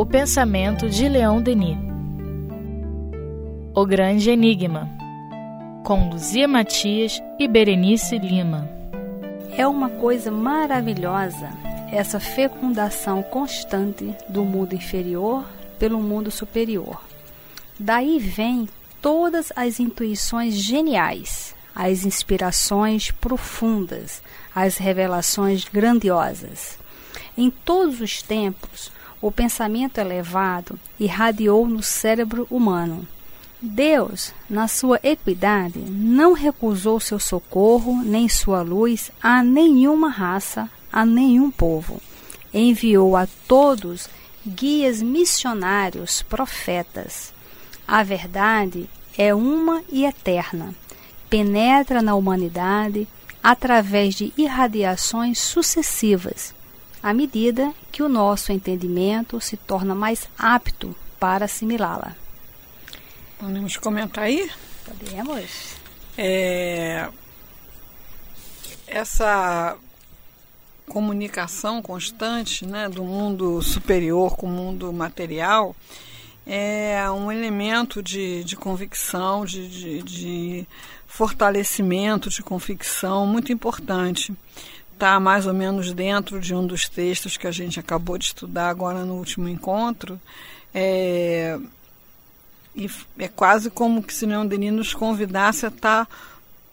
O pensamento de Leon Denis. O Grande Enigma. Com Luzia Matias e Berenice Lima. É uma coisa maravilhosa essa fecundação constante do mundo inferior pelo mundo superior. Daí vem todas as intuições geniais, as inspirações profundas, as revelações grandiosas. Em todos os tempos, o pensamento elevado irradiou no cérebro humano. Deus, na sua equidade, não recusou seu socorro nem sua luz a nenhuma raça, a nenhum povo. Enviou a todos guias missionários, profetas. A verdade é uma e eterna. Penetra na humanidade através de irradiações sucessivas à medida que o nosso entendimento se torna mais apto para assimilá-la. Podemos comentar aí? Podemos. É, essa comunicação constante né, do mundo superior com o mundo material é um elemento de, de convicção, de, de, de fortalecimento de convicção muito importante está mais ou menos dentro de um dos textos que a gente acabou de estudar agora no último encontro. É, e é quase como que se Leon Denis nos convidasse a estar tá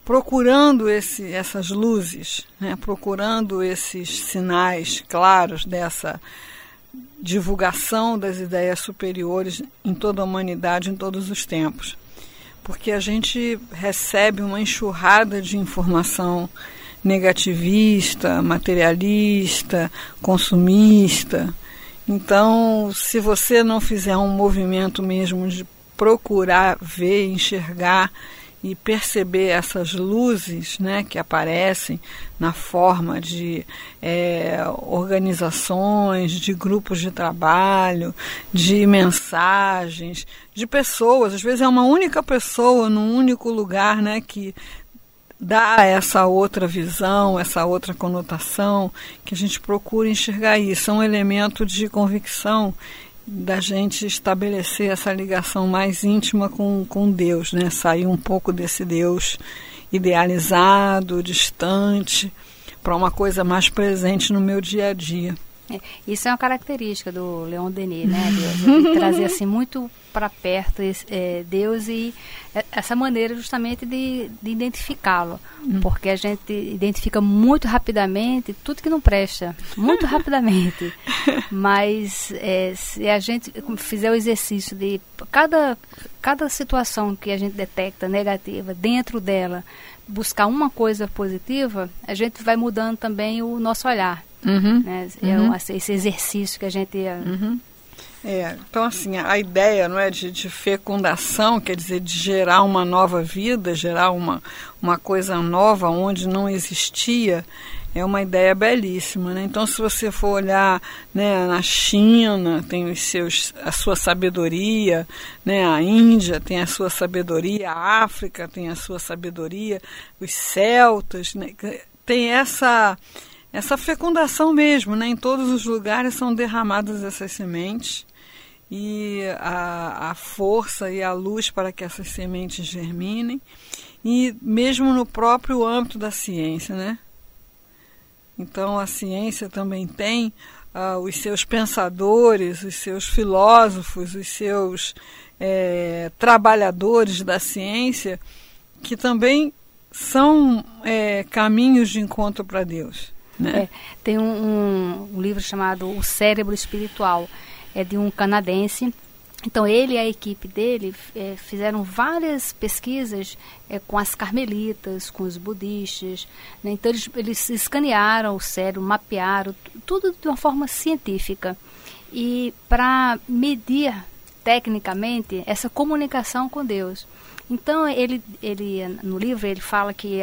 procurando esse, essas luzes, né? procurando esses sinais claros dessa divulgação das ideias superiores em toda a humanidade, em todos os tempos. Porque a gente recebe uma enxurrada de informação negativista, materialista, consumista. Então, se você não fizer um movimento mesmo de procurar ver, enxergar e perceber essas luzes né, que aparecem na forma de é, organizações, de grupos de trabalho, de mensagens, de pessoas. Às vezes é uma única pessoa num único lugar né, que dá essa outra visão, essa outra conotação, que a gente procura enxergar isso. É um elemento de convicção da gente estabelecer essa ligação mais íntima com, com Deus, né? sair um pouco desse Deus idealizado, distante, para uma coisa mais presente no meu dia a dia. É, isso é uma característica do Leon Denis, né? Deus, trazer assim muito para perto esse, é, Deus e é, essa maneira justamente de, de identificá-lo, hum. porque a gente identifica muito rapidamente tudo que não presta, muito rapidamente. Mas é, se a gente fizer o exercício de cada cada situação que a gente detecta negativa dentro dela buscar uma coisa positiva, a gente vai mudando também o nosso olhar. Uhum, né? É uhum. esse exercício que a gente. Uhum. É, então, assim, a ideia não é de, de, fecundação, quer dizer, de gerar uma nova vida, gerar uma, uma coisa nova onde não existia, é uma ideia belíssima. Né? Então, se você for olhar né, na China, tem os seus, a sua sabedoria, né? a Índia tem a sua sabedoria, a África tem a sua sabedoria, os celtas, né? tem essa essa fecundação mesmo, né? Em todos os lugares são derramadas essas sementes e a, a força e a luz para que essas sementes germinem e mesmo no próprio âmbito da ciência, né? Então a ciência também tem uh, os seus pensadores, os seus filósofos, os seus é, trabalhadores da ciência que também são é, caminhos de encontro para Deus. Né? É, tem um, um, livro chamado O Cérebro Espiritual, é de um canadense. Então ele e a equipe dele é, fizeram várias pesquisas é, com as carmelitas, com os budistas. Né? Então eles, eles escanearam o cérebro, mapearam tudo de uma forma científica e para medir tecnicamente essa comunicação com Deus. Então, ele, ele no livro, ele fala que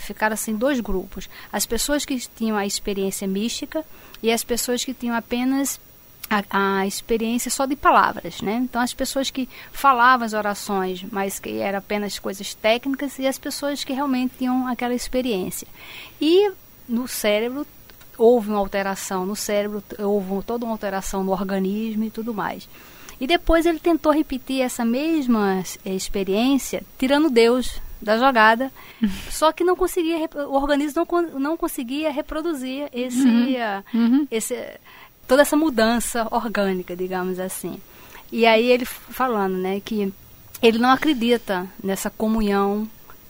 ficaram assim dois grupos. As pessoas que tinham a experiência mística e as pessoas que tinham apenas a, a, experiência só de palavras, né? Então as pessoas que falavam as orações, mas que eram apenas coisas técnicas, e as pessoas que realmente tinham aquela experiência. E no cérebro houve uma alteração no cérebro, houve toda uma alteração no organismo e tudo mais. E depois ele tentou repetir essa mesma experiência, tirando Deus da jogada, só que não conseguia, o organismo não, não conseguia reproduzir esse, uhum. Uhum. esse, toda essa mudança orgânica, digamos assim. E aí ele falando, né, que ele não acredita nessa comunhão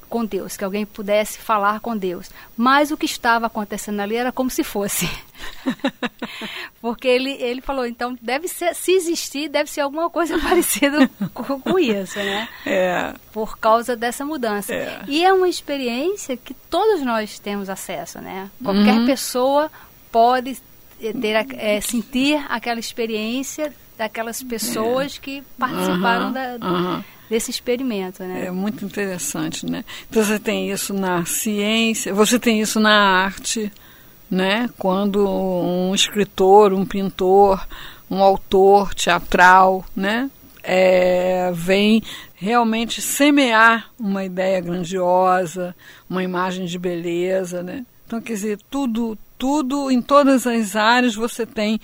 com Deus, que alguém pudesse falar com Deus. Mas o que estava acontecendo ali era como se fosse. Porque ele, ele falou, então deve ser, se existir, deve ser alguma coisa parecida com, com, isso, né? É. Por causa dessa mudança. É. E é uma experiência que todos nós temos acesso, né? Qualquer uhum. pessoa pode ter, é, sentir aquela experiência daquelas pessoas é. que participaram uhum. da, uhum desse experimento, né? É muito interessante, né? Então você tem isso na ciência, você tem isso na arte, né? Quando um escritor, um pintor, um autor teatral, né? É, vem realmente semear uma ideia grandiosa, uma imagem de beleza, né? Então, quer dizer, tudo, tudo, em todas as áreas você tem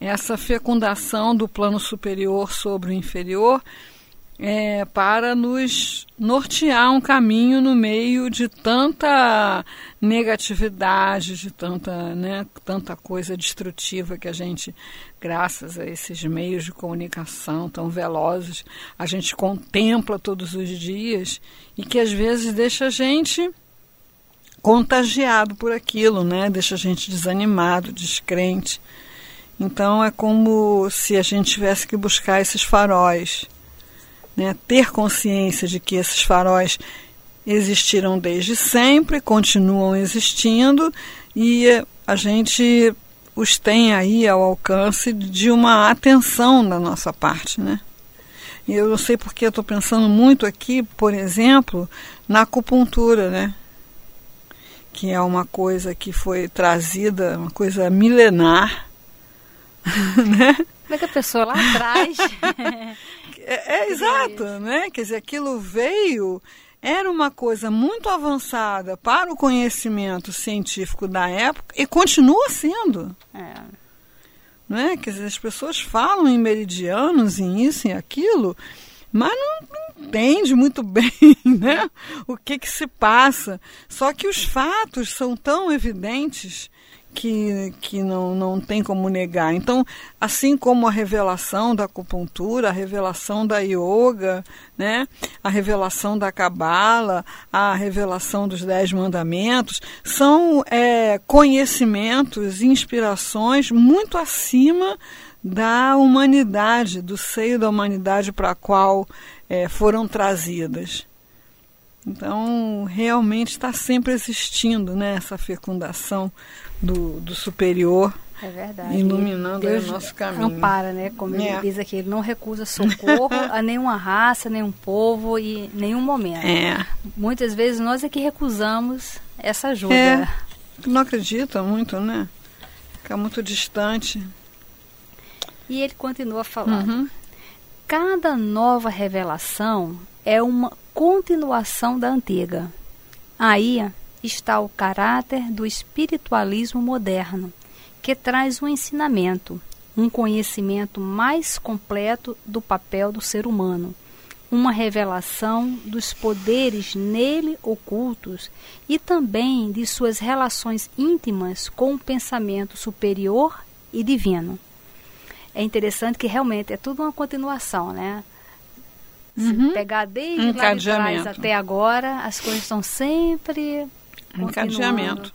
essa fecundação do plano superior sobre o inferior, é, para nos nortear um caminho no meio de tanta negatividade, de tanta, né, tanta coisa destrutiva que a gente, graças a esses meios de comunicação tão velozes, a gente contempla todos os dias e que às vezes deixa a gente contagiado por aquilo, né? Deixa a gente desanimado, descrente. Então é como se a gente tivesse que buscar esses faróis né, ter consciência de que esses faróis existiram desde sempre, continuam existindo e a gente os tem aí ao alcance de uma atenção da nossa parte, né? E eu não sei porque eu estou pensando muito aqui, por exemplo, na acupuntura, né? Que é uma coisa que foi trazida, uma coisa milenar, né? Como é que a pessoa lá atrás É, é exato, né? Quer dizer, aquilo veio, era uma coisa muito avançada para o conhecimento científico da época e continua sendo. É. Não é? Quer dizer, as pessoas falam em meridianos, em isso, em aquilo, mas não, não entende muito bem né? o que, que se passa. Só que os fatos são tão evidentes que, que não, não tem como negar. Então, assim como a revelação da acupuntura, a revelação da yoga, né, a revelação da cabala, a revelação dos dez mandamentos, são é, conhecimentos, inspirações muito acima da humanidade, do seio da humanidade para a qual é, foram trazidas. Então, realmente está sempre existindo né, essa fecundação do, do superior. É verdade. Iluminando Deus o nosso caminho. Ampara, né? Como é. ele diz aqui, ele não recusa socorro a nenhuma raça, nenhum povo e nenhum momento. É. Muitas vezes nós é que recusamos essa ajuda. É. Não acredita muito, né? Fica muito distante. E ele continua falando. Uhum. Cada nova revelação é uma continuação da antiga. Aí está o caráter do espiritualismo moderno, que traz um ensinamento, um conhecimento mais completo do papel do ser humano, uma revelação dos poderes nele ocultos e também de suas relações íntimas com o pensamento superior e divino. É interessante que realmente é tudo uma continuação, né? Se uhum. pegar desde lá de trás até agora, as coisas estão sempre encadeamento.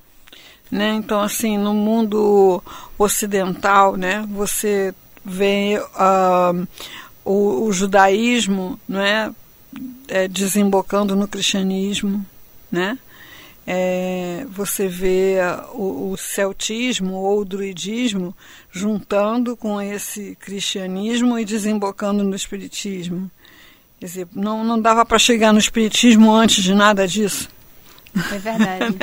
Né? Então, assim, no mundo ocidental, né, você vê uh, o, o, judaísmo né, é, desembocando no cristianismo, né? É, você vê o, o, celtismo ou o druidismo juntando com esse cristianismo e desembocando no espiritismo. Quer dizer, não, não dava para chegar no espiritismo antes de nada disso. É verdade.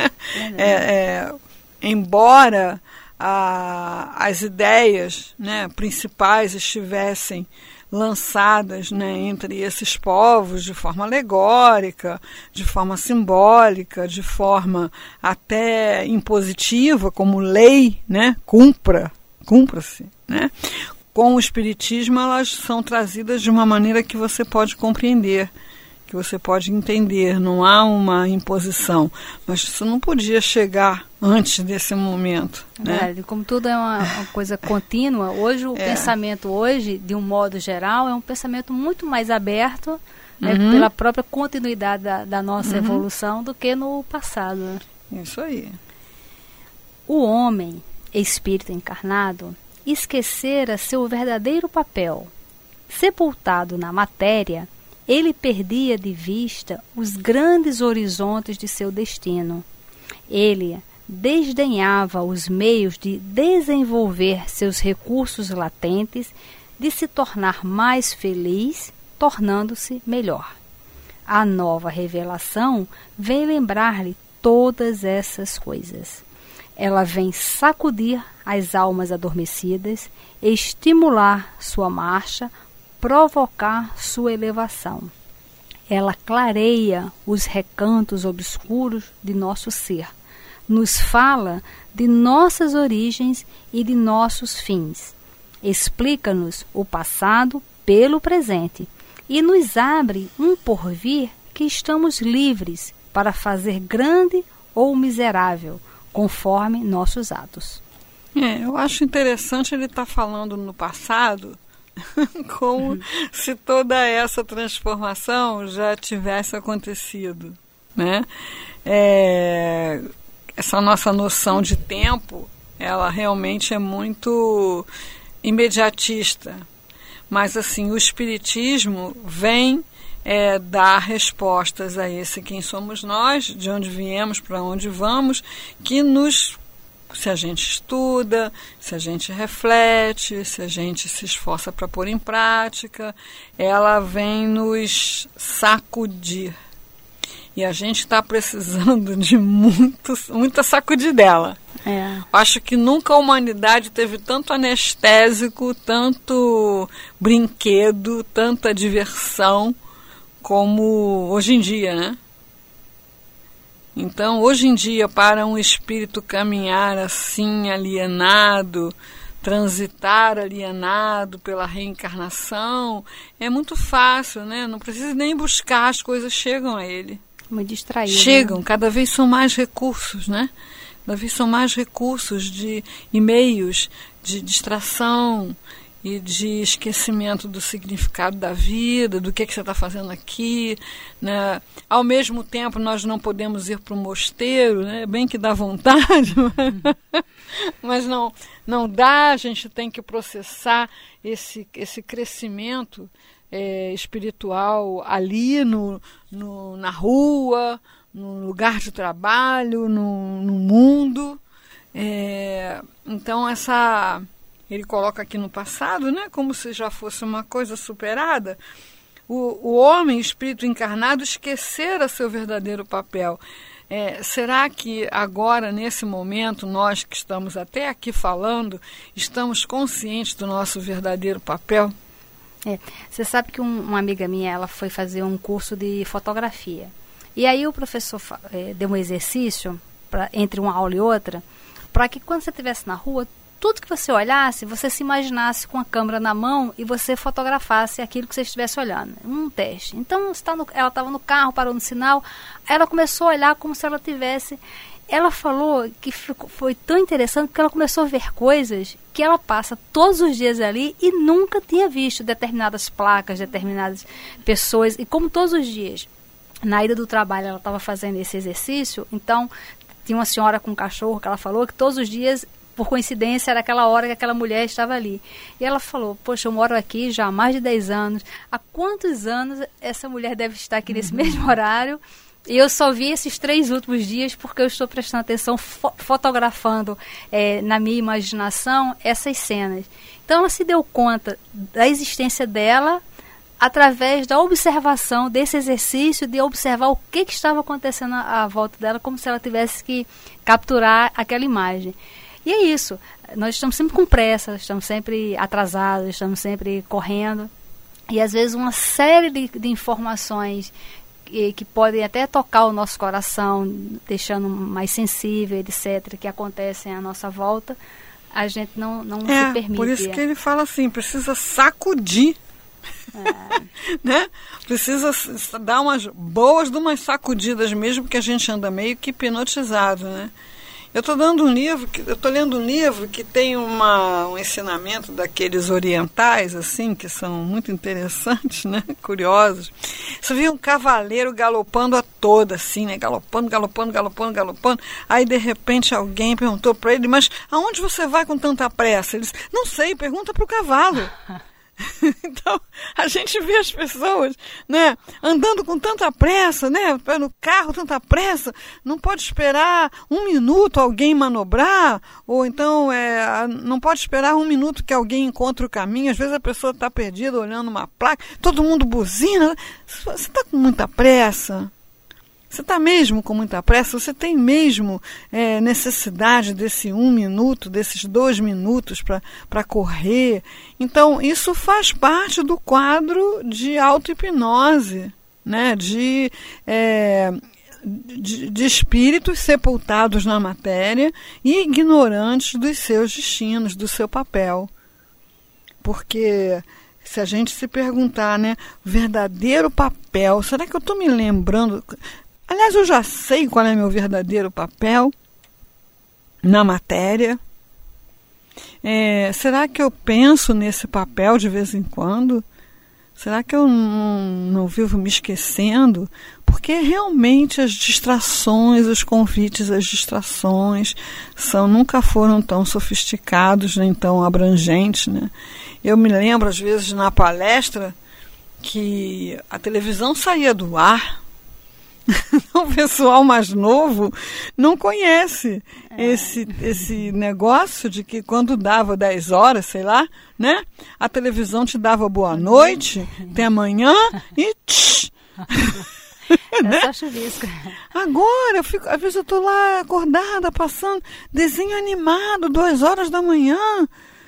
é, é, embora a, as ideias né, principais estivessem lançadas né, entre esses povos de forma alegórica, de forma simbólica, de forma até impositiva, como lei, né, cumpra, cumpra-se, né? Com o espiritismo elas são trazidas de uma maneira que você pode compreender que você pode entender, não há uma imposição, mas isso não podia chegar antes desse momento. Né? É, como tudo é uma, uma coisa contínua, hoje o é. pensamento hoje, de um modo geral, é um pensamento muito mais aberto né, uhum. pela própria continuidade da, da nossa uhum. evolução do que no passado. Isso aí. O homem, espírito encarnado, esquecera seu verdadeiro papel. Sepultado na matéria, ele perdia de vista os grandes horizontes de seu destino. Ele desdenhava os meios de desenvolver seus recursos latentes, de se tornar mais feliz, tornando-se melhor. A nova revelação vem lembrar-lhe todas essas coisas. Ela vem sacudir as almas adormecidas, estimular sua marcha, provocar sua elevação. Ela clareia os recantos obscuros de nosso ser, nos fala de nossas origens e de nossos fins, explica-nos o passado pelo presente e nos abre um porvir que estamos livres para fazer grande ou miserável, conforme nossos atos. É, eu acho interessante ele estar tá falando no passado, como se toda essa transformação já tivesse acontecido, né? É, essa nossa noção de tempo, ela realmente é muito imediatista, mas assim o espiritismo vem é, dar respostas a esse quem somos nós, de onde viemos, para onde vamos, que nos se a gente estuda, se a gente reflete, se a gente se esforça para pôr em prática, ela vem nos sacudir. E a gente está precisando de muito, muita sacudidela. É. Acho que nunca a humanidade teve tanto anestésico, tanto brinquedo, tanta diversão como hoje em dia, né? Então, hoje em dia, para um espírito caminhar assim, alienado, transitar alienado pela reencarnação, é muito fácil, né? Não precisa nem buscar, as coisas chegam a ele. Muito distraído. Chegam, né? cada vez são mais recursos, né? Cada vez são mais recursos de e-mails, de distração, e de esquecimento do significado da vida, do que, que você está fazendo aqui. Né? Ao mesmo tempo, nós não podemos ir para o mosteiro, né? bem que dá vontade, mas não, não dá, a gente tem que processar esse, esse crescimento é, espiritual ali no, no, na rua, no lugar de trabalho, no, no mundo. É, então, essa ele coloca aqui no passado, né, como se já fosse uma coisa superada, o, o homem, espírito encarnado, esquecera seu verdadeiro papel. É, será que agora, nesse momento, nós que estamos até aqui falando, estamos conscientes do nosso verdadeiro papel? É, você sabe que um, uma amiga minha ela foi fazer um curso de fotografia. E aí o professor é, deu um exercício pra, entre uma aula e outra, para que quando você estivesse na rua, tudo que você olhasse, você se imaginasse com a câmera na mão e você fotografasse aquilo que você estivesse olhando. Um teste. Então, tá no, ela estava no carro, parou no sinal, ela começou a olhar como se ela tivesse. Ela falou que ficou, foi tão interessante porque ela começou a ver coisas que ela passa todos os dias ali e nunca tinha visto determinadas placas, determinadas pessoas. E como todos os dias, na ida do trabalho, ela estava fazendo esse exercício, então tinha uma senhora com um cachorro que ela falou que todos os dias por coincidência, era aquela hora que aquela mulher estava ali. E ela falou: Poxa, eu moro aqui já há mais de 10 anos. Há quantos anos essa mulher deve estar aqui nesse uhum. mesmo horário? E eu só vi esses três últimos dias porque eu estou prestando atenção, fo fotografando é, na minha imaginação essas cenas. Então ela se deu conta da existência dela através da observação desse exercício de observar o que, que estava acontecendo à, à volta dela, como se ela tivesse que capturar aquela imagem. E é isso. Nós estamos sempre com pressa, estamos sempre atrasados, estamos sempre correndo. e às vezes uma série de, de informações que, que, podem até tocar o nosso coração, deixando mais sensível, etc., que acontecem à nossa volta, a gente não, não é, se permite. Por isso que ele fala assim, precisa sacudir. É. né? Precisa dar umas boas de umas sacudidas mesmo, porque a gente anda meio que hipnotizado, né? Eu estou dando um livro, eu estou lendo um livro que tem uma, um ensinamento daqueles orientais, assim, que são muito interessantes, né? Curiosos. Você viu um cavaleiro galopando a toda, assim, né? Galopando, galopando, galopando, galopando. Aí, de repente, alguém perguntou para ele, mas aonde você vai com tanta pressa? Ele disse, não sei, pergunta para o cavalo. então, a gente vê as pessoas, né, andando com tanta pressa, né, no carro tanta pressa, não pode esperar um minuto alguém manobrar, ou então é, não pode esperar um minuto que alguém encontre o caminho. Às vezes a pessoa está perdida olhando uma placa, todo mundo buzina. Você está com muita pressa? Você está mesmo com muita pressa? Você tem mesmo é, necessidade desse um minuto, desses dois minutos para correr? Então, isso faz parte do quadro de auto-hipnose, né? de, é, de, de espíritos sepultados na matéria e ignorantes dos seus destinos, do seu papel. Porque se a gente se perguntar, né, verdadeiro papel, será que eu estou me lembrando? Aliás, eu já sei qual é meu verdadeiro papel na matéria. É, será que eu penso nesse papel de vez em quando? Será que eu não, não, vivo me esquecendo? Porque realmente as distrações, os convites às distrações são nunca foram tão sofisticados nem tão abrangentes. Né? Eu me lembro, às vezes, na palestra, que a televisão saía do ar o pessoal mais novo não conhece é. esse, esse negócio de que quando dava 10 horas, sei lá, né? A televisão te dava boa noite, até amanhã e tch, É né? só chuvisco. Agora, eu fico, às vezes eu estou lá acordada, passando desenho animado, duas horas da manhã.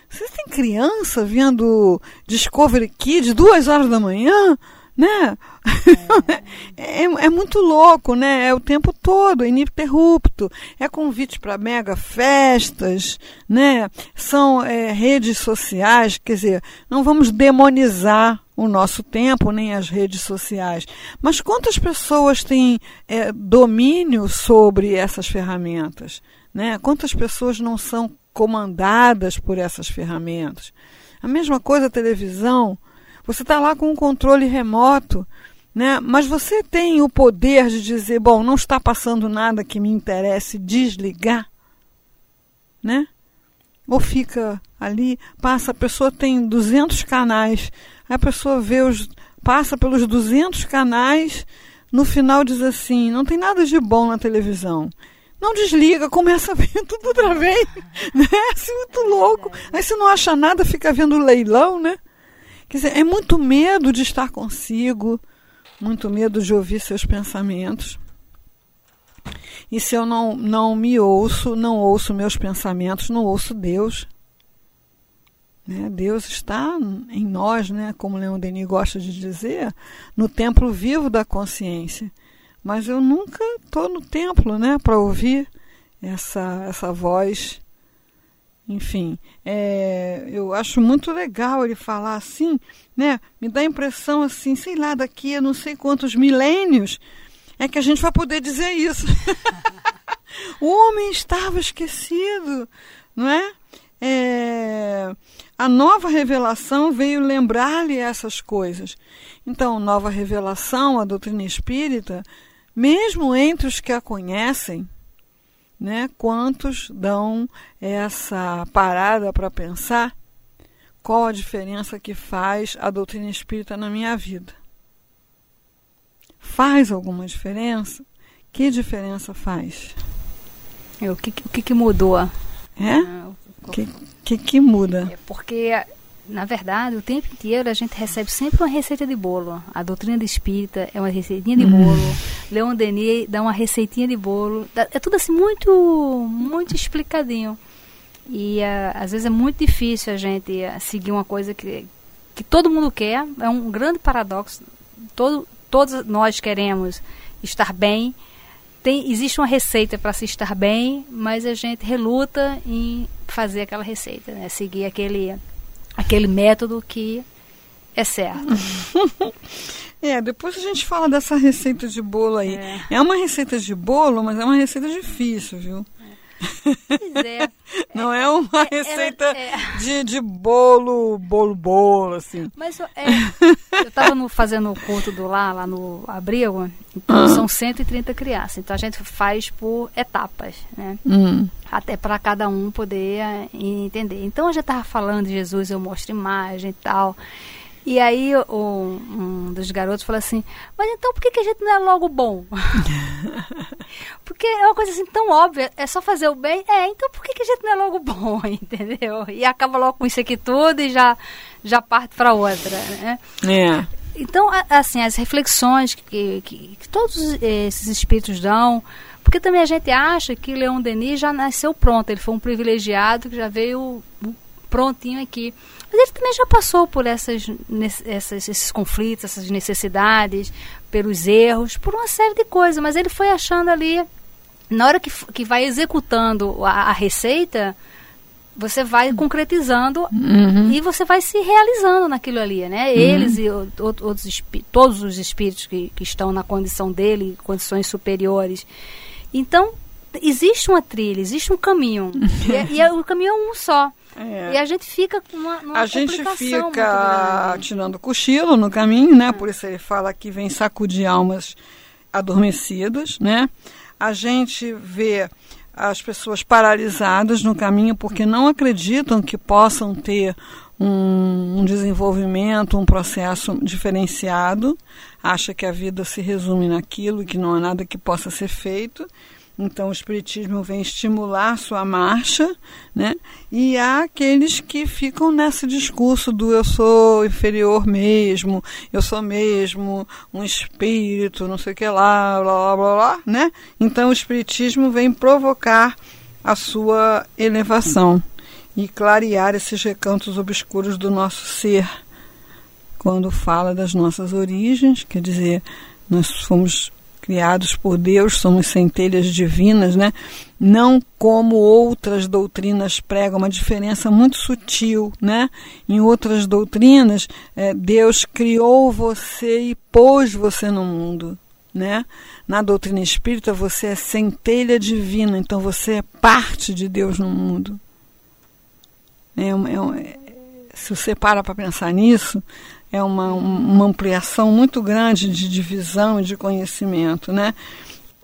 Vocês têm criança vendo Discovery Kids duas horas da manhã? Né? É. é, é, muito louco, né? É o tempo todo, é ininterrupto. É convite para mega festas, né? São é, redes sociais, quer dizer, não vamos demonizar o nosso tempo nem as redes sociais. Mas quantas pessoas têm é, domínio sobre essas ferramentas? Né? Quantas pessoas não são comandadas por essas ferramentas? A mesma coisa a televisão. Você está lá com um controle remoto, né? mas você tem o poder de dizer: bom, não está passando nada que me interesse, desligar. Né? Ou fica ali, passa, a pessoa tem 200 canais, a pessoa vê os, passa pelos 200 canais, no final diz assim: não tem nada de bom na televisão. Não desliga, começa a ver tudo outra vez. Né? Assim, muito louco. Aí você não acha nada, fica vendo leilão, né? Quer dizer, é muito medo de estar consigo, muito medo de ouvir seus pensamentos. E se eu não, não me ouço, não ouço meus pensamentos, não ouço Deus. Né? Deus está em nós, né? como Leon Denis gosta de dizer, no templo vivo da consciência. Mas eu nunca estou no templo né? para ouvir essa, essa voz enfim, é, eu acho muito legal ele falar assim, né? Me dá a impressão assim, sei lá, daqui a não sei quantos milênios é que a gente vai poder dizer isso. o homem estava esquecido, não é? é? A nova revelação veio lembrar-lhe essas coisas. Então, nova revelação, a doutrina espírita, mesmo entre os que a conhecem, né? Quantos dão essa parada para pensar qual a diferença que faz a doutrina espírita na minha vida? Faz alguma diferença? Que diferença faz? É, o que, o que, que mudou? É? Ah, o que, que, que muda? É porque na verdade, o tempo inteiro a gente recebe sempre uma receita de bolo. A doutrina de espírita é uma receitinha de bolo. Leon Denis dá uma receitinha de bolo. É tudo assim muito, muito explicadinho. E uh, às vezes é muito difícil a gente uh, seguir uma coisa que, que todo mundo quer, é um grande paradoxo. Todo, todos nós queremos estar bem. Tem, existe uma receita para se estar bem, mas a gente reluta em fazer aquela receita, né? seguir aquele, aquele método que é certo. É, depois a gente fala dessa receita de bolo aí. É, é uma receita de bolo, mas é uma receita difícil, viu? Pois é. Não é, é uma é, receita é, de, de bolo, bolo, bolo, assim. Mas é, eu estava fazendo o culto do lá, lá no abrigo, então ah. são 130 crianças. Então a gente faz por etapas, né? Hum. Até para cada um poder eh, entender. Então a gente estava falando de Jesus, eu mostro imagem e tal. E aí um, um, dos garotos falou assim, mas então por que, que a gente não é logo bom? Porque é uma coisa assim tão óbvia, é só fazer o bem. É, então por que, que a gente não é logo bom, entendeu? E acaba logo com isso aqui tudo e já, já parte para outra, né? É. Então, assim, as reflexões que, que, que todos esses espíritos dão, porque também a gente acha que Leon Denis já nasceu pronto, ele foi um privilegiado que já veio prontinho aqui. Mas ele também já passou por essas, essas, esses conflitos, essas necessidades, pelos erros, por uma série de coisas. Mas ele foi achando ali, na hora que, que vai executando a, a receita, você vai concretizando uhum. e você vai se realizando naquilo ali, né? Uhum. Eles e outros todos os espíritos que, que estão na condição dele, condições superiores. Então, existe uma trilha, existe um caminho. e, é, e é, o caminho é um só. É. E a gente fica com uma, uma A gente fica tirando cochilo no caminho, né? É. Por isso ele fala que vem sacudir almas adormecidas, né? A gente vê as pessoas paralisadas no caminho porque não acreditam que possam ter um, um, desenvolvimento, um processo diferenciado, acha que a vida se resume naquilo, que não há nada que possa ser feito. Então, o Espiritismo vem estimular sua marcha, né? E há aqueles que ficam nesse discurso do eu sou inferior mesmo, eu sou mesmo um espírito, não sei o que lá, blá blá blá, blá né? Então, o Espiritismo vem provocar a sua elevação e clarear esses recantos obscuros do nosso ser. Quando fala das nossas origens, quer dizer, nós fomos criados por Deus, somos centelhas divinas, né? Não como outras doutrinas pregam, uma diferença muito sutil, né? Em outras doutrinas, é, Deus criou você e pôs você no mundo, né? Na doutrina espírita, você é centelha divina, então você é parte de Deus no mundo. É, é, se você para para pensar nisso, é uma, uma ampliação muito grande de divisão e de conhecimento, né?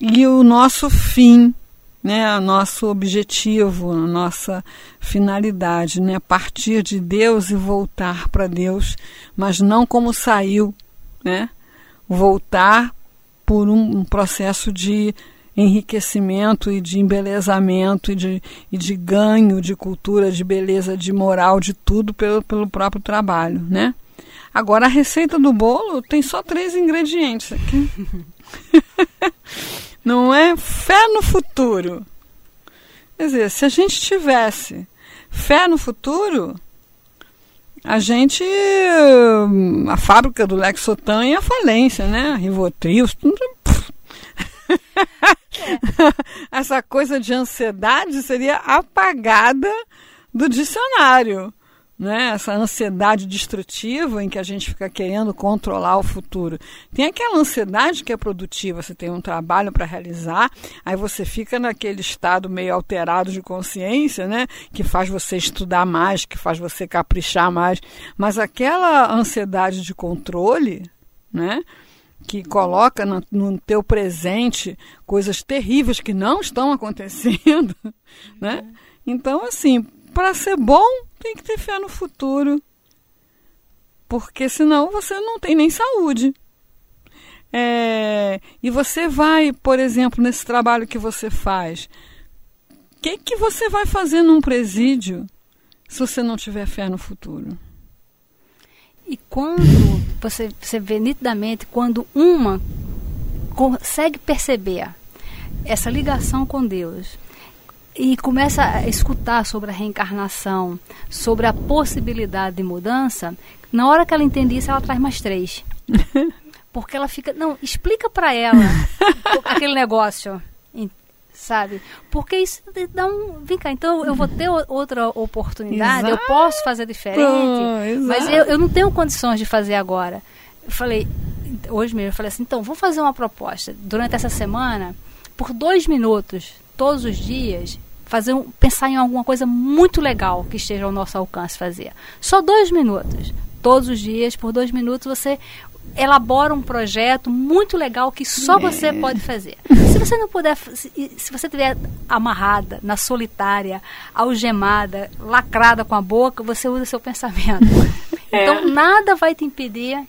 E o nosso fim, né, o nosso objetivo, a nossa finalidade, né, partir de Deus e voltar para Deus, mas não como saiu, né? Voltar por um, um processo de enriquecimento e de embelezamento e de, e de ganho de cultura, de beleza, de moral, de tudo pelo, pelo próprio trabalho, né? Agora, a receita do bolo tem só três ingredientes aqui. Não é fé no futuro. Quer dizer, se a gente tivesse fé no futuro, a gente. A fábrica do Lexotan ia à falência, né? Rivotril, tudo. Essa coisa de ansiedade seria apagada do dicionário né? essa ansiedade destrutiva em que a gente fica querendo controlar o futuro. Tem aquela ansiedade que é produtiva, você tem um trabalho para realizar, aí você fica naquele estado meio alterado de consciência, né? que faz você estudar mais, que faz você caprichar mais, mas aquela ansiedade de controle, né? que coloca no, no, teu presente coisas terríveis que não estão acontecendo, né? Então, assim, para ser bom, tem que ter fé no futuro. Porque senão você não tem nem saúde. É, e você vai, por exemplo, nesse trabalho que você faz, o que, que você vai fazer num presídio se você não tiver fé no futuro? E quando você, você vê nitidamente, quando uma consegue perceber essa ligação com Deus, e começa a escutar sobre a reencarnação, sobre a possibilidade de mudança, na hora que ela entende isso, ela traz mais três. Porque ela fica, não, explica para ela aquele negócio, sabe? Porque isso dá um, vem cá, então eu vou ter outra oportunidade, exato. eu posso fazer diferente, mas eu, eu não tenho condições de fazer agora. Eu falei, hoje mesmo, eu falei assim, então, vamos fazer uma proposta. Durante essa semana, por dois minutos, todos os dias, fazer um, pensar em alguma coisa muito legal que esteja ao nosso alcance fazer. Só dois minutos. Todos os dias, por dois minutos, você elabora um projeto muito legal que só é. você pode fazer. Se você não puder, se, se você estiver amarrada, na solitária, algemada, lacrada com a boca, você usa seu pensamento. É. Então nada vai te impedir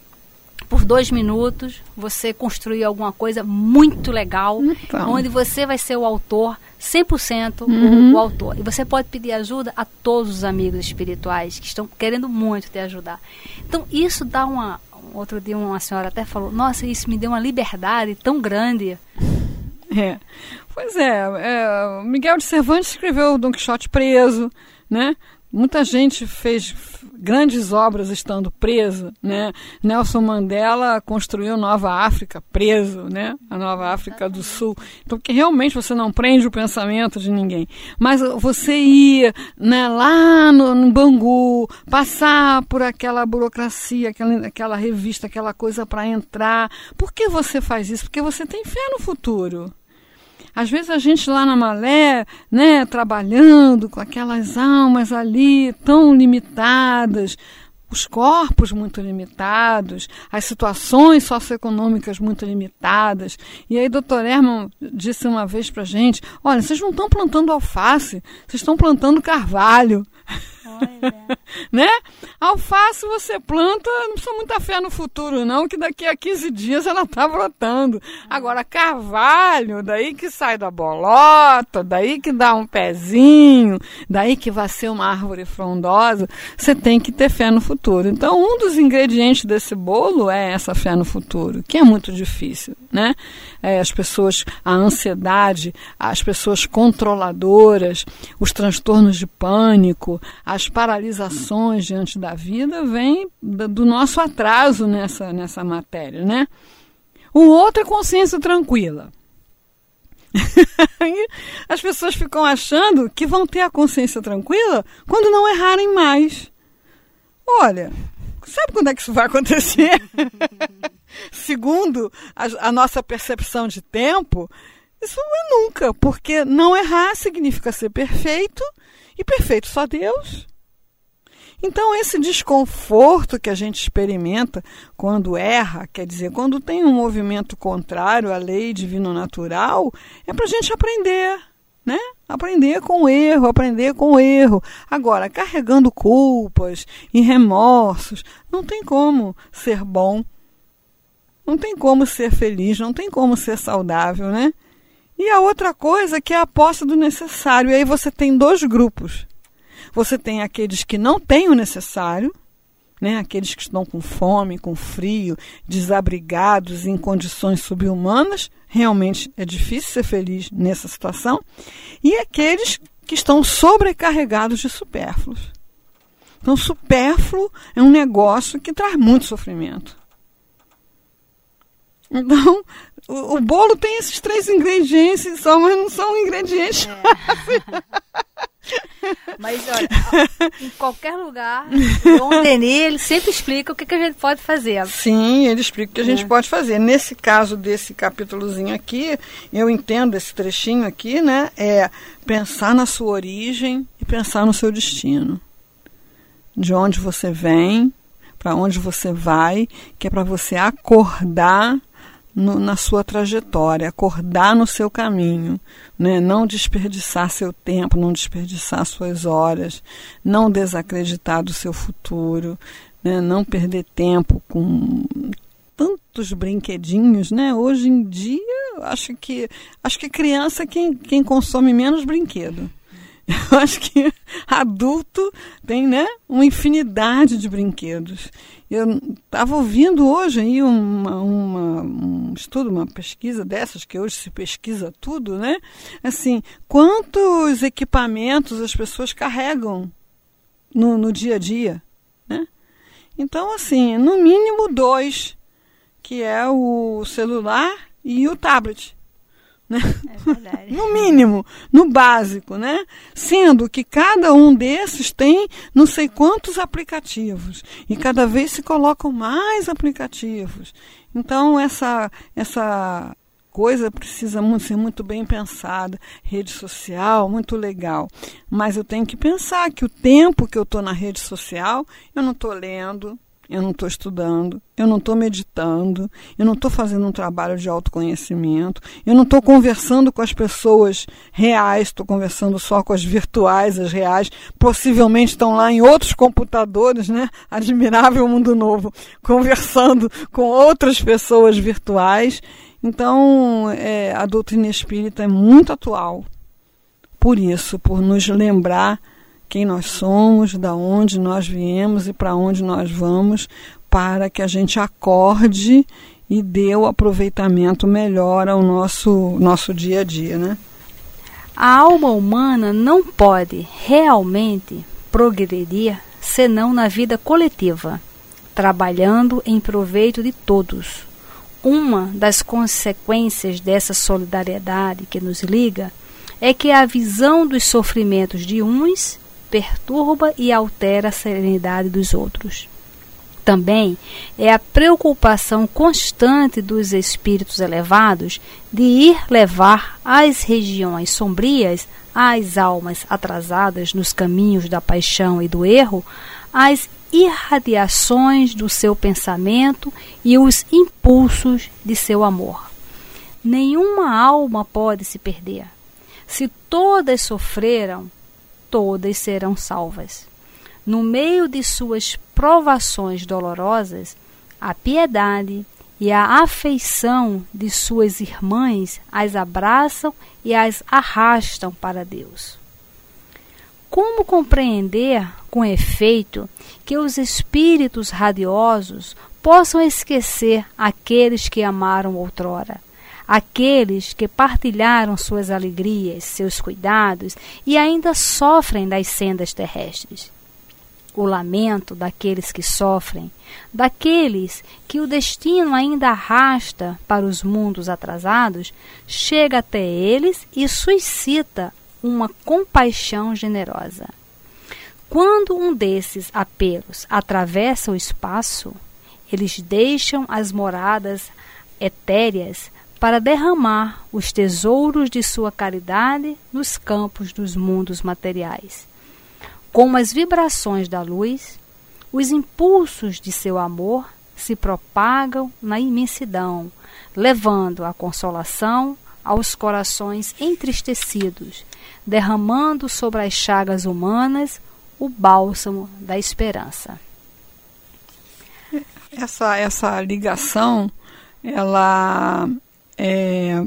por dois minutos você construir alguma coisa muito legal, então. onde você vai ser o autor, 100% uhum. o, o autor. E você pode pedir ajuda a todos os amigos espirituais que estão querendo muito te ajudar. Então, isso dá uma. Outro dia, uma senhora até falou: Nossa, isso me deu uma liberdade tão grande. É. Pois é, é Miguel de Cervantes escreveu Don Quixote preso, né? Muita gente fez grandes obras estando preso, né? Nelson Mandela construiu Nova África preso, né? A Nova África do Sul. Então, que realmente você não prende o pensamento de ninguém. Mas você ir né, lá no, no Bangu, passar por aquela burocracia, aquela, aquela revista, aquela coisa para entrar. Por que você faz isso? Porque você tem fé no futuro. Às vezes a gente lá na Malé, né, trabalhando com aquelas almas ali tão limitadas, os corpos muito limitados, as situações socioeconômicas muito limitadas. E aí, doutor Herman disse uma vez para gente: olha, vocês não estão plantando alface, vocês estão plantando carvalho. né? Alface você planta, não precisa muita fé no futuro, não, que daqui a 15 dias ela está brotando. Agora, carvalho, daí que sai da bolota, daí que dá um pezinho, daí que vai ser uma árvore frondosa, você tem que ter fé no futuro. Então, um dos ingredientes desse bolo é essa fé no futuro, que é muito difícil, né? É, as pessoas, a ansiedade, as pessoas controladoras, os transtornos de pânico, as paralisações diante da vida vêm do nosso atraso nessa, nessa matéria, né? O outro é consciência tranquila. As pessoas ficam achando que vão ter a consciência tranquila quando não errarem mais. Olha, sabe quando é que isso vai acontecer? Segundo a, a nossa percepção de tempo, isso não é nunca, porque não errar significa ser perfeito e perfeito só Deus. Então, esse desconforto que a gente experimenta quando erra, quer dizer, quando tem um movimento contrário à lei divino-natural, é para a gente aprender, né? Aprender com o erro, aprender com o erro. Agora, carregando culpas e remorsos, não tem como ser bom, não tem como ser feliz, não tem como ser saudável, né? E a outra coisa que é a posse do necessário. E aí você tem dois grupos. Você tem aqueles que não têm o necessário, né? aqueles que estão com fome, com frio, desabrigados, em condições subhumanas. Realmente é difícil ser feliz nessa situação. E aqueles que estão sobrecarregados de supérfluos. Então, supérfluo é um negócio que traz muito sofrimento. Então, o, o, bolo tem esses três ingredientes só, mas não são ingredientes. É. mas olha, em qualquer lugar, o Denis, ele sempre explica o que, que, a gente pode fazer. Sim, ele explica o que a gente é. pode fazer. Nesse caso desse capítulozinho aqui, eu entendo esse trechinho aqui, né? É pensar na sua origem e pensar no seu destino. De onde você vem, para onde você vai, que é para você acordar no, na sua trajetória, acordar no seu caminho, né? não desperdiçar seu tempo, não desperdiçar suas horas, não desacreditar do seu futuro, né? não perder tempo com tantos brinquedinhos, né? Hoje em dia, acho que acho que criança é quem, quem consome menos brinquedo. Eu acho que adulto tem, né, uma infinidade de brinquedos. Eu estava ouvindo hoje aí uma, uma, um estudo, uma pesquisa dessas, que hoje se pesquisa tudo, né? Assim, quantos equipamentos as pessoas carregam no, no dia a dia, né? Então, assim, no mínimo dois, que é o celular e o tablet. Né? É no mínimo, no básico, né? Sendo que cada um desses tem não sei quantos aplicativos e cada vez se colocam mais aplicativos. Então essa essa coisa precisa ser muito bem pensada, rede social, muito legal. Mas eu tenho que pensar que o tempo que eu estou na rede social, eu não estou lendo, eu não estou estudando, eu não estou meditando, eu não estou fazendo um trabalho de autoconhecimento, eu não estou conversando com as pessoas reais, estou conversando só com as virtuais, as reais, possivelmente estão lá em outros computadores, né? Admirável mundo novo, conversando com outras pessoas virtuais. Então, é, a doutrina espírita é muito atual. Por isso, por nos lembrar quem nós somos, da onde nós viemos e para onde nós vamos, para que a gente acorde e dê o aproveitamento melhor ao nosso, nosso dia a dia, né? A alma humana não pode realmente progredir senão na vida coletiva, trabalhando em proveito de todos. Uma das consequências dessa solidariedade que nos liga é que a visão dos sofrimentos de uns perturba e altera a serenidade dos outros. Também é a preocupação constante dos espíritos elevados de ir levar às regiões sombrias, às almas atrasadas nos caminhos da paixão e do erro, as irradiações do seu pensamento e os impulsos de seu amor. Nenhuma alma pode se perder. Se todas sofreram, todas serão salvas. No meio de suas provações dolorosas, a piedade e a afeição de suas irmãs as abraçam e as arrastam para Deus. Como compreender com efeito que os espíritos radiosos possam esquecer aqueles que amaram outrora? Aqueles que partilharam suas alegrias, seus cuidados e ainda sofrem das sendas terrestres. O lamento daqueles que sofrem, daqueles que o destino ainda arrasta para os mundos atrasados, chega até eles e suscita uma compaixão generosa. Quando um desses apelos atravessa o espaço, eles deixam as moradas etéreas para derramar os tesouros de sua caridade nos campos dos mundos materiais. Como as vibrações da luz, os impulsos de seu amor se propagam na imensidão, levando a consolação aos corações entristecidos, derramando sobre as chagas humanas o bálsamo da esperança. Essa, essa ligação, ela é,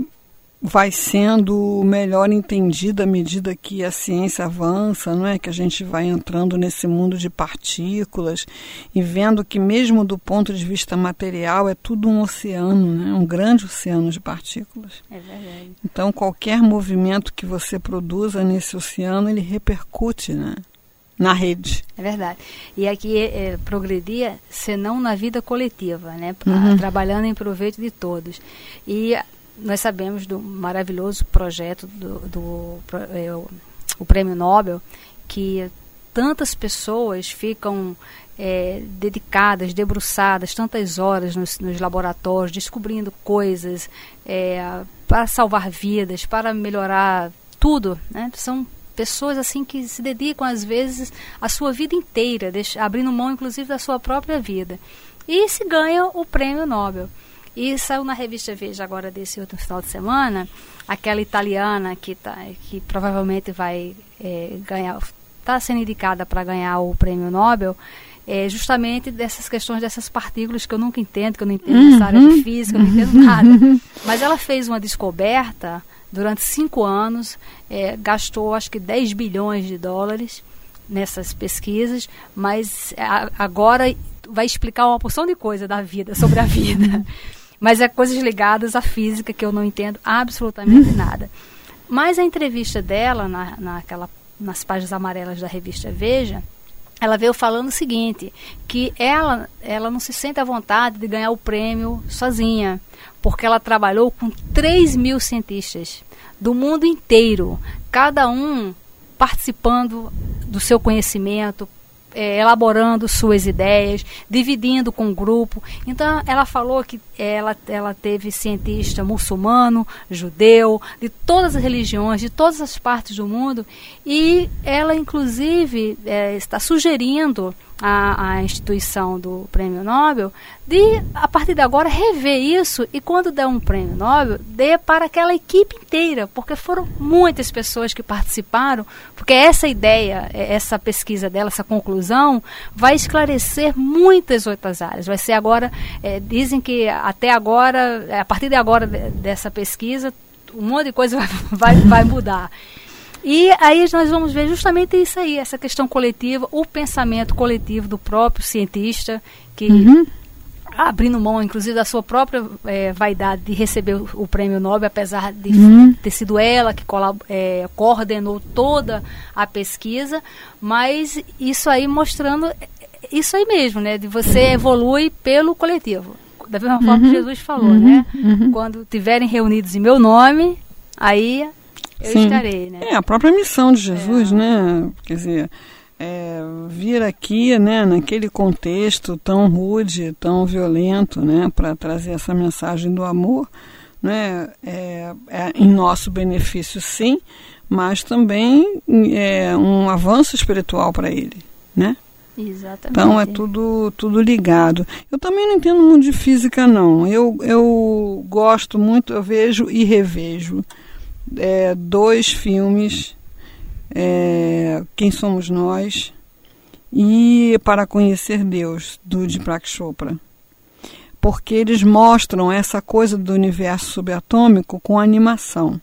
vai sendo melhor entendida à medida que a ciência avança, não é? Que a gente vai entrando nesse mundo de partículas e vendo que mesmo do ponto de vista material é tudo um oceano, né? Um grande oceano de partículas. É verdade. Então qualquer movimento que você produza nesse oceano ele repercute, né? Na rede. É verdade. E aqui é, progredia, senão na vida coletiva, né? Uhum. Trabalhando em proveito de todos. E nós sabemos do maravilhoso projeto do, do é, o, o Prêmio Nobel, que tantas pessoas ficam é, dedicadas, debruçadas tantas horas nos, nos laboratórios, descobrindo coisas é, para salvar vidas, para melhorar tudo. Né? São pessoas assim que se dedicam às vezes a sua vida inteira, deixa, abrindo mão inclusive da sua própria vida. E se ganha o prêmio Nobel. E saiu na revista Veja agora desse outro final de semana, aquela italiana que, tá, que provavelmente vai é, ganhar, está sendo indicada para ganhar o prêmio Nobel, é, justamente dessas questões dessas partículas que eu nunca entendo, que eu não entendo uhum. nessa área de física, eu não entendo nada. Mas ela fez uma descoberta durante cinco anos, é, gastou acho que 10 bilhões de dólares nessas pesquisas, mas a, agora vai explicar uma porção de coisa da vida, sobre a vida. mas é coisas ligadas à física que eu não entendo absolutamente nada. Mas a entrevista dela, na, naquela, nas páginas amarelas da revista Veja, ela veio falando o seguinte, que ela, ela não se sente à vontade de ganhar o prêmio sozinha, porque ela trabalhou com 3 mil cientistas do mundo inteiro, cada um participando do seu conhecimento, é, elaborando suas ideias, dividindo com o grupo. Então, ela falou que ela, ela teve cientista muçulmano, judeu, de todas as religiões, de todas as partes do mundo, e ela, inclusive, é, está sugerindo à, à instituição do Prêmio Nobel de, a partir de agora, rever isso e, quando der um prêmio Nobel, dê para aquela equipe inteira, porque foram muitas pessoas que participaram, porque essa ideia, essa pesquisa dela, essa conclusão, vai esclarecer muitas outras áreas. Vai ser agora, é, dizem que até agora, a partir de agora dessa pesquisa, um monte de coisa vai, vai, vai mudar. E aí nós vamos ver justamente isso aí, essa questão coletiva, o pensamento coletivo do próprio cientista, que uhum. abrindo mão, inclusive, da sua própria é, vaidade de receber o, o, prêmio Nobel, apesar de uhum. ter sido ela que é, coordenou toda a pesquisa, mas isso aí mostrando isso aí mesmo, né? De você evolui pelo coletivo. Da mesma forma uhum. que Jesus falou, uhum. né? Uhum. Quando tiverem reunidos em meu nome, aí eu Sim. estarei, né? É a própria missão de Jesus, é. né? Quer dizer, é, vir aqui, né, naquele contexto tão rude, tão violento, né, para trazer essa mensagem do amor, né, é, é em nosso benefício, sim, mas também é um avanço espiritual para ele, né? Exatamente. Então é tudo, tudo ligado. Eu também não entendo muito de física, não. Eu, eu gosto muito, eu vejo e revejo é, dois filmes, é, Quem Somos Nós e Para Conhecer Deus, do Deepak Chopra. Porque eles mostram essa coisa do universo subatômico com animação.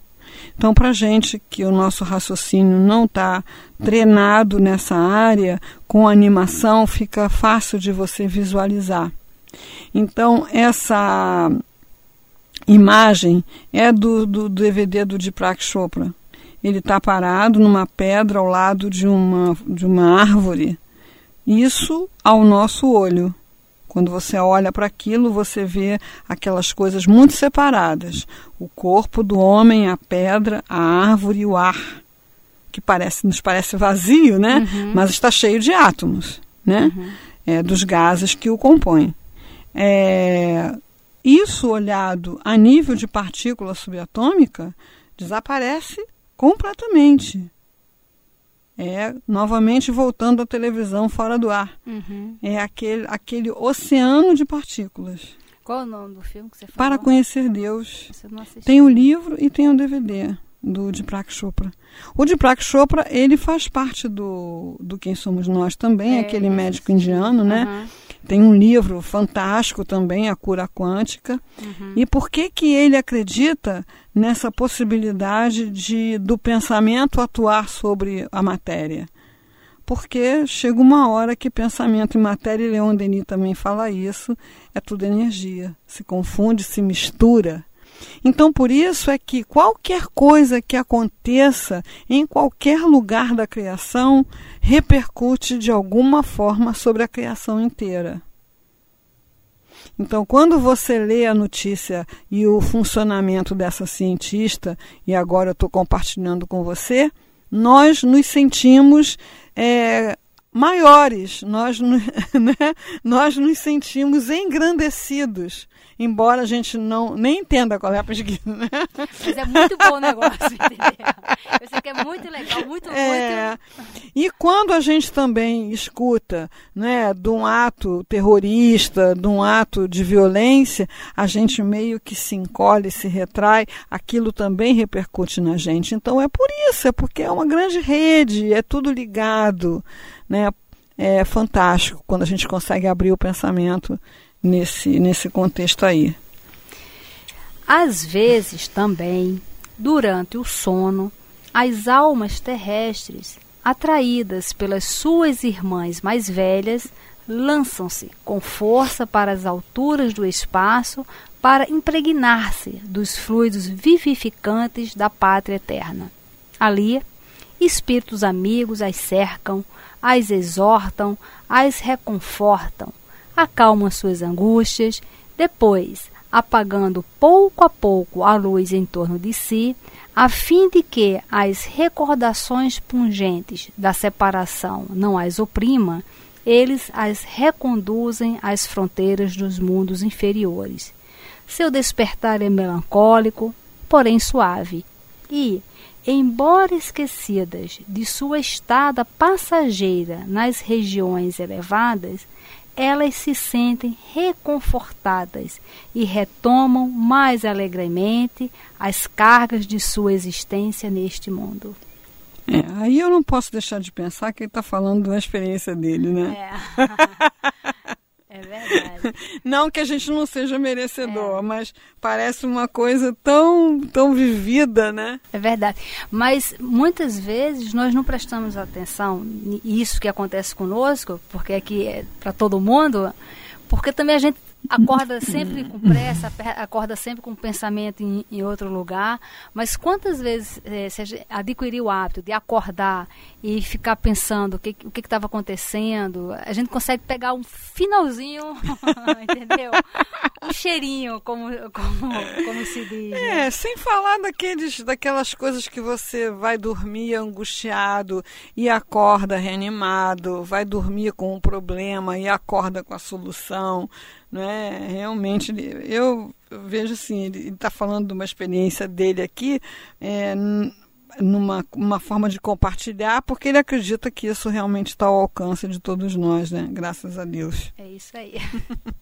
Então, para gente que o nosso raciocínio não está treinado nessa área, com animação fica fácil de você visualizar. Então, essa imagem é do, do DVD do Deepak Chopra. Ele está parado numa pedra ao lado de uma, de uma árvore. Isso ao nosso olho. Quando você olha para aquilo, você vê aquelas coisas muito separadas: o corpo do homem, a pedra, a árvore e o ar, que parece, nos parece vazio, né? Uhum. Mas está cheio de átomos, né? Uhum. É, dos gases que o compõem. É, isso olhado a nível de partícula subatômica desaparece completamente. É, novamente voltando à televisão fora do ar. Uhum. É aquele, aquele oceano de partículas. Qual é o nome do filme que você falou? Para Conhecer Deus. Tem o livro e tem o DVD do Deepak Chopra. O Deepak Chopra, ele faz parte do, do Quem Somos Nós também, é, aquele médico indiano, né? Uhum tem um livro fantástico também, A Cura Quântica. Uhum. E por que, que ele acredita nessa possibilidade de do pensamento atuar sobre a matéria? Porque chega uma hora que pensamento e matéria, e Leon Denis também fala isso, é tudo energia. Se confunde, se mistura. Então, por isso é que qualquer coisa que aconteça em qualquer lugar da criação repercute de alguma forma sobre a criação inteira. Então, quando você lê a notícia e o funcionamento dessa cientista, e agora eu estou compartilhando com você, nós nos sentimos é, maiores, nós, né, nós nos sentimos engrandecidos embora a gente não nem entenda qual é a pesquisa, né? Mas é muito bom o negócio, entendeu? Eu sei que é muito legal, muito, é, muito. E quando a gente também escuta, né, de um ato terrorista, de um ato de violência, a gente meio que se encolhe, se retrai, aquilo também repercute na gente. Então é por isso, é porque é uma grande rede, é tudo ligado, né? É fantástico quando a gente consegue abrir o pensamento nesse, nesse contexto aí. Às vezes também durante o sono, as almas terrestres, atraídas pelas suas irmãs mais velhas, lançam-se com força para as alturas do espaço para impregnar-se dos fluidos vivificantes da pátria eterna. Ali, espíritos amigos as cercam, as exortam, as reconfortam, acalmam suas angústias, depois, apagando pouco a pouco a luz em torno de si, a fim de que as recordações pungentes da separação não as oprimam, eles as reconduzem às fronteiras dos mundos inferiores. Seu despertar é melancólico, porém suave, e, embora esquecidas de sua estada passageira nas regiões elevadas, elas se sentem reconfortadas e retomam mais alegremente as cargas de sua existência neste mundo. É, aí eu não posso deixar de pensar que ele está falando da experiência dele, né? É. é verdade. Não que a gente não seja merecedor, é. mas parece uma coisa tão, tão vivida, né? É verdade. Mas muitas vezes nós não prestamos atenção nisso que acontece conosco, porque aqui é para todo mundo, porque também a gente acorda sempre com pressa, acorda sempre com pensamento em, em, outro lugar. Mas quantas vezes é, você adquiriu o hábito de acordar e ficar pensando o que o que estava acontecendo? A gente consegue pegar um finalzinho, entendeu? Um cheirinho, como, como, como se diz. É, né? sem falar daqueles, daquelas coisas que você vai dormir angustiado e acorda reanimado, vai dormir com um problema e acorda com a solução é Realmente, eu vejo assim, ele está falando de uma experiência dele aqui, é, numa uma forma de compartilhar, porque ele acredita que isso realmente está ao alcance de todos nós, né? Graças a Deus. É isso aí.